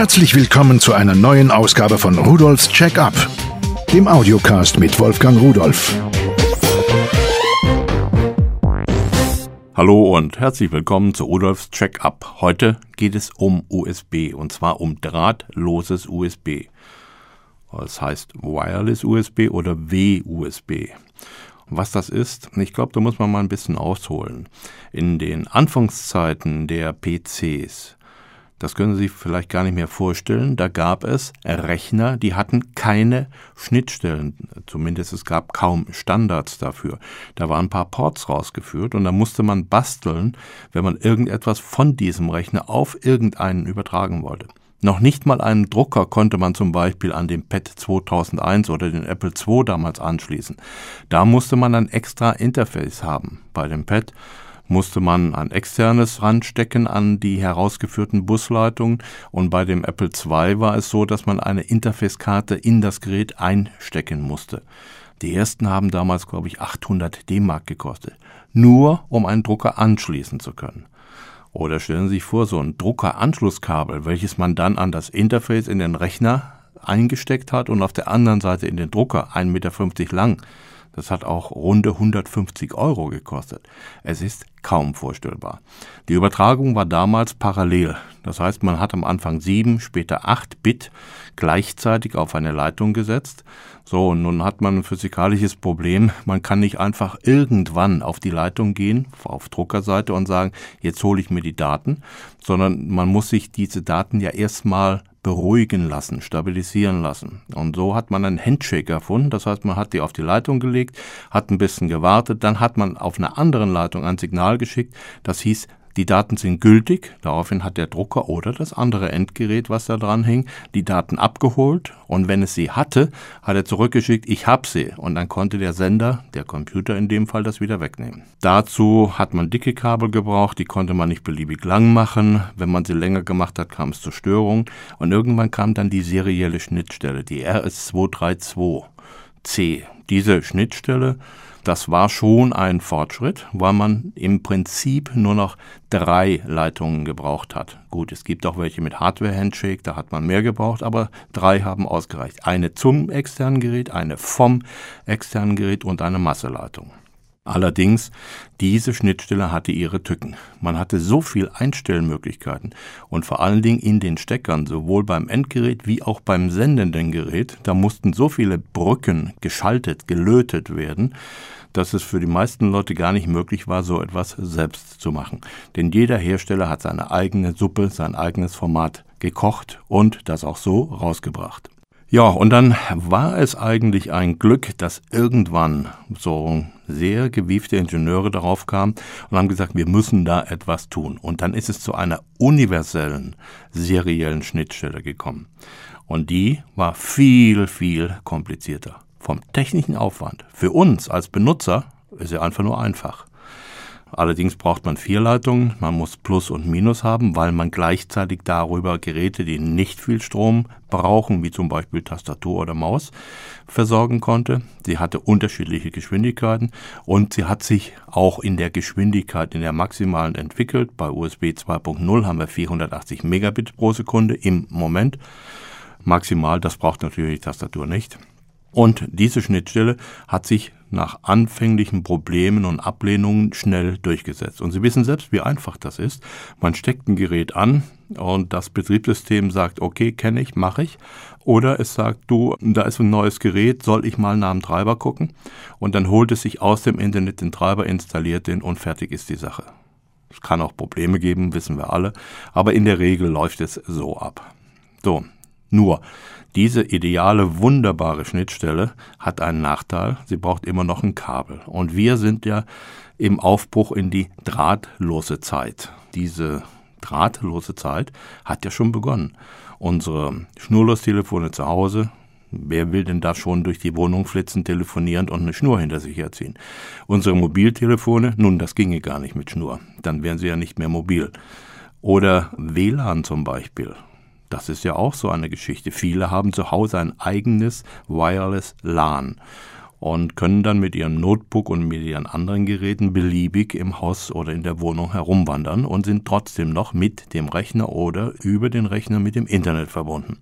Herzlich willkommen zu einer neuen Ausgabe von Rudolfs Check-up, dem Audiocast mit Wolfgang Rudolf. Hallo und herzlich willkommen zu Rudolfs Check-up. Heute geht es um USB und zwar um drahtloses USB. Das heißt Wireless USB oder WUSB. Was das ist, ich glaube, da muss man mal ein bisschen ausholen. In den Anfangszeiten der PCs das können Sie sich vielleicht gar nicht mehr vorstellen. Da gab es Rechner, die hatten keine Schnittstellen. Zumindest es gab kaum Standards dafür. Da waren ein paar Ports rausgeführt und da musste man basteln, wenn man irgendetwas von diesem Rechner auf irgendeinen übertragen wollte. Noch nicht mal einen Drucker konnte man zum Beispiel an den PET 2001 oder den Apple II damals anschließen. Da musste man ein extra Interface haben. Bei dem PET musste man ein externes ranstecken an die herausgeführten Busleitungen und bei dem Apple II war es so, dass man eine Interface-Karte in das Gerät einstecken musste. Die ersten haben damals, glaube ich, 800 D-Mark gekostet. Nur um einen Drucker anschließen zu können. Oder stellen Sie sich vor, so ein Druckeranschlusskabel, welches man dann an das Interface in den Rechner eingesteckt hat und auf der anderen Seite in den Drucker, 1,50 Meter lang. Das hat auch runde 150 Euro gekostet. Es ist kaum vorstellbar. Die Übertragung war damals parallel. Das heißt, man hat am Anfang sieben, später acht Bit gleichzeitig auf eine Leitung gesetzt. So, und nun hat man ein physikalisches Problem. Man kann nicht einfach irgendwann auf die Leitung gehen, auf Druckerseite und sagen, jetzt hole ich mir die Daten, sondern man muss sich diese Daten ja erstmal beruhigen lassen, stabilisieren lassen. Und so hat man einen Handshake erfunden. Das heißt, man hat die auf die Leitung gelegt, hat ein bisschen gewartet, dann hat man auf einer anderen Leitung ein Signal geschickt. Das hieß die Daten sind gültig, daraufhin hat der Drucker oder das andere Endgerät, was da dran hing, die Daten abgeholt und wenn es sie hatte, hat er zurückgeschickt, ich hab sie und dann konnte der Sender, der Computer in dem Fall, das wieder wegnehmen. Dazu hat man dicke Kabel gebraucht, die konnte man nicht beliebig lang machen, wenn man sie länger gemacht hat, kam es zur Störung und irgendwann kam dann die serielle Schnittstelle, die RS232C. Diese Schnittstelle das war schon ein Fortschritt, weil man im Prinzip nur noch drei Leitungen gebraucht hat. Gut, es gibt auch welche mit Hardware-Handshake, da hat man mehr gebraucht, aber drei haben ausgereicht. Eine zum externen Gerät, eine vom externen Gerät und eine Masseleitung. Allerdings, diese Schnittstelle hatte ihre Tücken. Man hatte so viel Einstellmöglichkeiten und vor allen Dingen in den Steckern, sowohl beim Endgerät wie auch beim sendenden Gerät, da mussten so viele Brücken geschaltet, gelötet werden, dass es für die meisten Leute gar nicht möglich war, so etwas selbst zu machen. Denn jeder Hersteller hat seine eigene Suppe, sein eigenes Format gekocht und das auch so rausgebracht. Ja, und dann war es eigentlich ein Glück, dass irgendwann so sehr gewiefte Ingenieure darauf kamen und haben gesagt, wir müssen da etwas tun. Und dann ist es zu einer universellen, seriellen Schnittstelle gekommen. Und die war viel, viel komplizierter. Vom technischen Aufwand. Für uns als Benutzer ist sie einfach nur einfach. Allerdings braucht man vier Leitungen, man muss Plus und Minus haben, weil man gleichzeitig darüber Geräte, die nicht viel Strom brauchen, wie zum Beispiel Tastatur oder Maus, versorgen konnte. Sie hatte unterschiedliche Geschwindigkeiten und sie hat sich auch in der Geschwindigkeit, in der maximalen entwickelt. Bei USB 2.0 haben wir 480 Megabit pro Sekunde im Moment. Maximal, das braucht natürlich die Tastatur nicht. Und diese Schnittstelle hat sich nach anfänglichen Problemen und Ablehnungen schnell durchgesetzt. Und Sie wissen selbst, wie einfach das ist. Man steckt ein Gerät an und das Betriebssystem sagt, okay, kenne ich, mache ich. Oder es sagt, du, da ist ein neues Gerät, soll ich mal nach dem Treiber gucken? Und dann holt es sich aus dem Internet den Treiber, installiert den und fertig ist die Sache. Es kann auch Probleme geben, wissen wir alle, aber in der Regel läuft es so ab. So, nur, diese ideale, wunderbare Schnittstelle hat einen Nachteil, sie braucht immer noch ein Kabel. Und wir sind ja im Aufbruch in die drahtlose Zeit. Diese drahtlose Zeit hat ja schon begonnen. Unsere Schnurlostelefone zu Hause, Wer will denn da schon durch die Wohnung flitzen, telefonierend und eine Schnur hinter sich herziehen? Unsere Mobiltelefone, nun, das ginge gar nicht mit Schnur. Dann wären sie ja nicht mehr mobil. Oder WLAN zum Beispiel. Das ist ja auch so eine Geschichte. Viele haben zu Hause ein eigenes Wireless LAN. und können dann mit ihrem Notebook und mit ihren anderen Geräten beliebig im Haus oder in der Wohnung herumwandern und sind trotzdem noch mit dem Rechner oder über den Rechner mit dem Internet verbunden.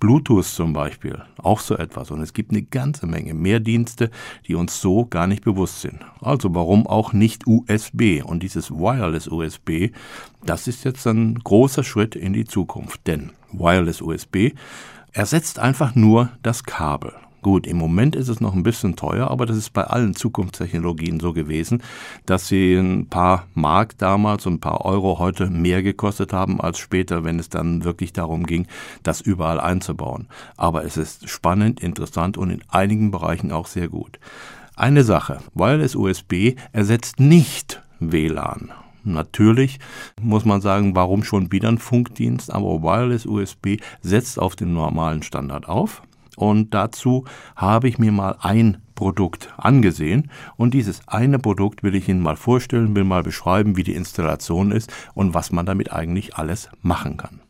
Bluetooth zum Beispiel, auch so etwas. Und es gibt eine ganze Menge mehr Dienste, die uns so gar nicht bewusst sind. Also warum auch nicht USB? Und dieses Wireless USB, das ist jetzt ein großer Schritt in die Zukunft. Denn Wireless USB ersetzt einfach nur das Kabel. Gut, im Moment ist es noch ein bisschen teuer, aber das ist bei allen Zukunftstechnologien so gewesen, dass sie ein paar Mark damals und ein paar Euro heute mehr gekostet haben als später, wenn es dann wirklich darum ging, das überall einzubauen. Aber es ist spannend, interessant und in einigen Bereichen auch sehr gut. Eine Sache, Wireless USB ersetzt nicht WLAN. Natürlich muss man sagen, warum schon wieder ein Funkdienst, aber Wireless USB setzt auf den normalen Standard auf. Und dazu habe ich mir mal ein Produkt angesehen. Und dieses eine Produkt will ich Ihnen mal vorstellen, will mal beschreiben, wie die Installation ist und was man damit eigentlich alles machen kann.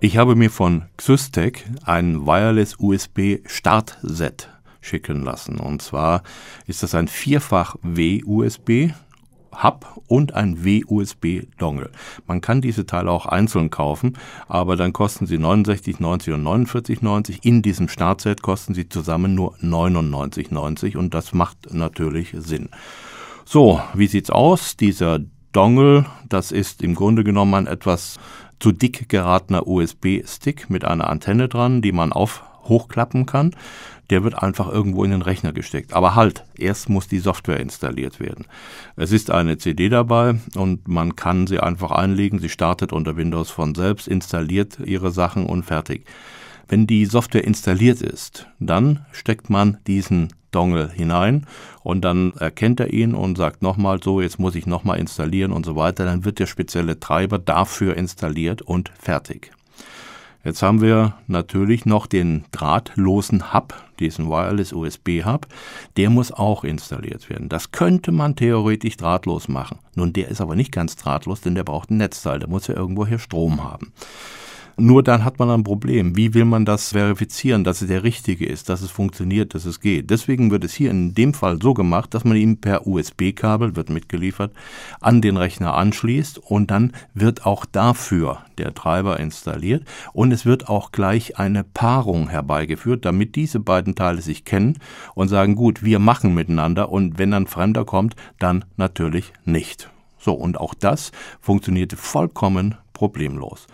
Ich habe mir von Xystec ein Wireless USB Startset schicken lassen. Und zwar ist das ein Vierfach W-USB Hub und ein W-USB-Dongle. Man kann diese Teile auch einzeln kaufen, aber dann kosten sie 69,90 und 49,90. In diesem Startset kosten sie zusammen nur 99,90 und das macht natürlich Sinn. So, wie sieht's aus? Dieser Dongle, das ist im Grunde genommen ein etwas zu dick geratener USB-Stick mit einer Antenne dran, die man auf hochklappen kann der wird einfach irgendwo in den Rechner gesteckt. Aber halt, erst muss die Software installiert werden. Es ist eine CD dabei und man kann sie einfach einlegen. Sie startet unter Windows von selbst, installiert ihre Sachen und fertig. Wenn die Software installiert ist, dann steckt man diesen Dongle hinein und dann erkennt er ihn und sagt nochmal so, jetzt muss ich nochmal installieren und so weiter. Dann wird der spezielle Treiber dafür installiert und fertig. Jetzt haben wir natürlich noch den drahtlosen Hub, diesen Wireless USB Hub. Der muss auch installiert werden. Das könnte man theoretisch drahtlos machen. Nun, der ist aber nicht ganz drahtlos, denn der braucht ein Netzteil. Der muss ja irgendwo hier Strom haben. Nur dann hat man ein Problem. Wie will man das verifizieren, dass es der richtige ist, dass es funktioniert, dass es geht? Deswegen wird es hier in dem Fall so gemacht, dass man ihn per USB-Kabel, wird mitgeliefert, an den Rechner anschließt und dann wird auch dafür der Treiber installiert und es wird auch gleich eine Paarung herbeigeführt, damit diese beiden Teile sich kennen und sagen, gut, wir machen miteinander und wenn ein Fremder kommt, dann natürlich nicht. So, und auch das funktionierte vollkommen problemlos.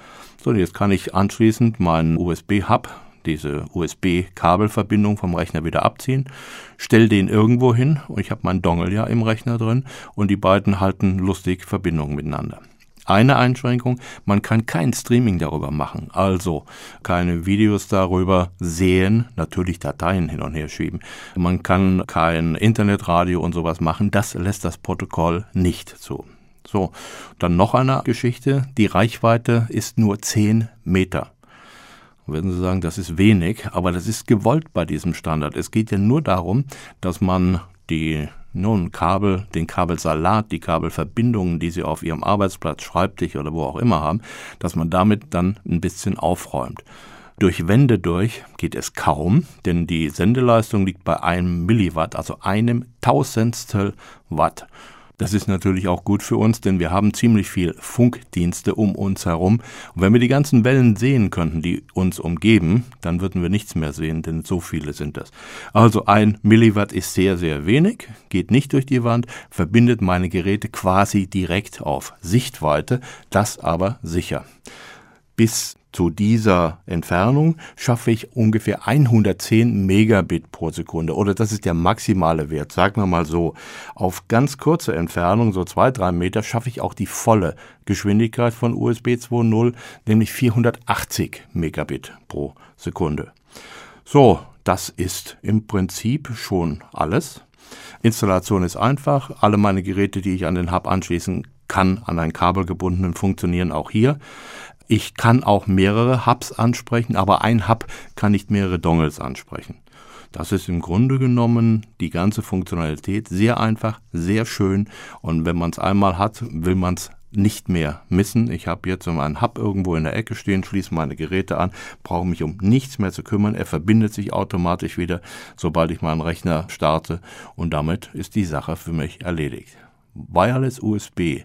So, jetzt kann ich anschließend meinen USB-Hub, diese USB-Kabelverbindung vom Rechner wieder abziehen, stelle den irgendwo hin und ich habe meinen Dongle ja im Rechner drin und die beiden halten lustig Verbindung miteinander. Eine Einschränkung, man kann kein Streaming darüber machen, also keine Videos darüber sehen, natürlich Dateien hin und her schieben. Man kann kein Internetradio und sowas machen, das lässt das Protokoll nicht zu. So, dann noch eine Geschichte. Die Reichweite ist nur 10 Meter. Würden Sie sagen, das ist wenig, aber das ist gewollt bei diesem Standard. Es geht ja nur darum, dass man die nun Kabel, den Kabelsalat, die Kabelverbindungen, die Sie auf Ihrem Arbeitsplatz, Schreibtisch oder wo auch immer haben, dass man damit dann ein bisschen aufräumt. Durch Wände durch geht es kaum, denn die Sendeleistung liegt bei einem Milliwatt, also einem Tausendstel Watt. Das ist natürlich auch gut für uns, denn wir haben ziemlich viel Funkdienste um uns herum. Und wenn wir die ganzen Wellen sehen könnten, die uns umgeben, dann würden wir nichts mehr sehen, denn so viele sind das. Also ein Milliwatt ist sehr, sehr wenig, geht nicht durch die Wand, verbindet meine Geräte quasi direkt auf Sichtweite, das aber sicher. Bis zu dieser Entfernung schaffe ich ungefähr 110 Megabit pro Sekunde oder das ist der maximale Wert, sagen wir mal so. Auf ganz kurze Entfernung, so zwei, drei Meter, schaffe ich auch die volle Geschwindigkeit von USB 2.0, nämlich 480 Megabit pro Sekunde. So, das ist im Prinzip schon alles. Installation ist einfach. Alle meine Geräte, die ich an den Hub anschließen kann, an ein Kabel gebunden, funktionieren auch hier. Ich kann auch mehrere Hubs ansprechen, aber ein Hub kann nicht mehrere Dongles ansprechen. Das ist im Grunde genommen die ganze Funktionalität sehr einfach, sehr schön und wenn man es einmal hat, will man es nicht mehr missen. Ich habe jetzt meinen Hub irgendwo in der Ecke stehen, schließe meine Geräte an, brauche mich um nichts mehr zu kümmern. Er verbindet sich automatisch wieder, sobald ich meinen Rechner starte und damit ist die Sache für mich erledigt. Wireless USB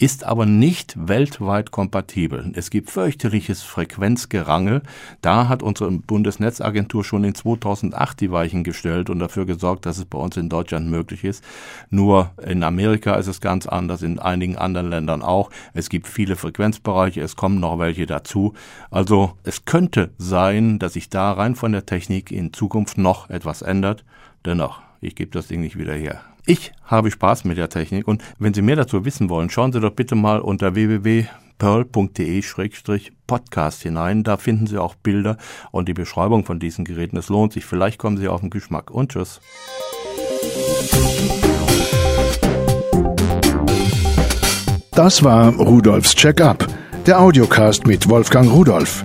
ist aber nicht weltweit kompatibel. Es gibt fürchterliches Frequenzgerangel. Da hat unsere Bundesnetzagentur schon in 2008 die Weichen gestellt und dafür gesorgt, dass es bei uns in Deutschland möglich ist. Nur in Amerika ist es ganz anders, in einigen anderen Ländern auch. Es gibt viele Frequenzbereiche, es kommen noch welche dazu. Also es könnte sein, dass sich da rein von der Technik in Zukunft noch etwas ändert. Dennoch, ich gebe das Ding nicht wieder her. Ich habe Spaß mit der Technik und wenn Sie mehr dazu wissen wollen, schauen Sie doch bitte mal unter www.pearl.de-podcast hinein. Da finden Sie auch Bilder und die Beschreibung von diesen Geräten. Es lohnt sich. Vielleicht kommen Sie auf den Geschmack. Und tschüss. Das war Rudolfs Check-up, der Audiocast mit Wolfgang Rudolf.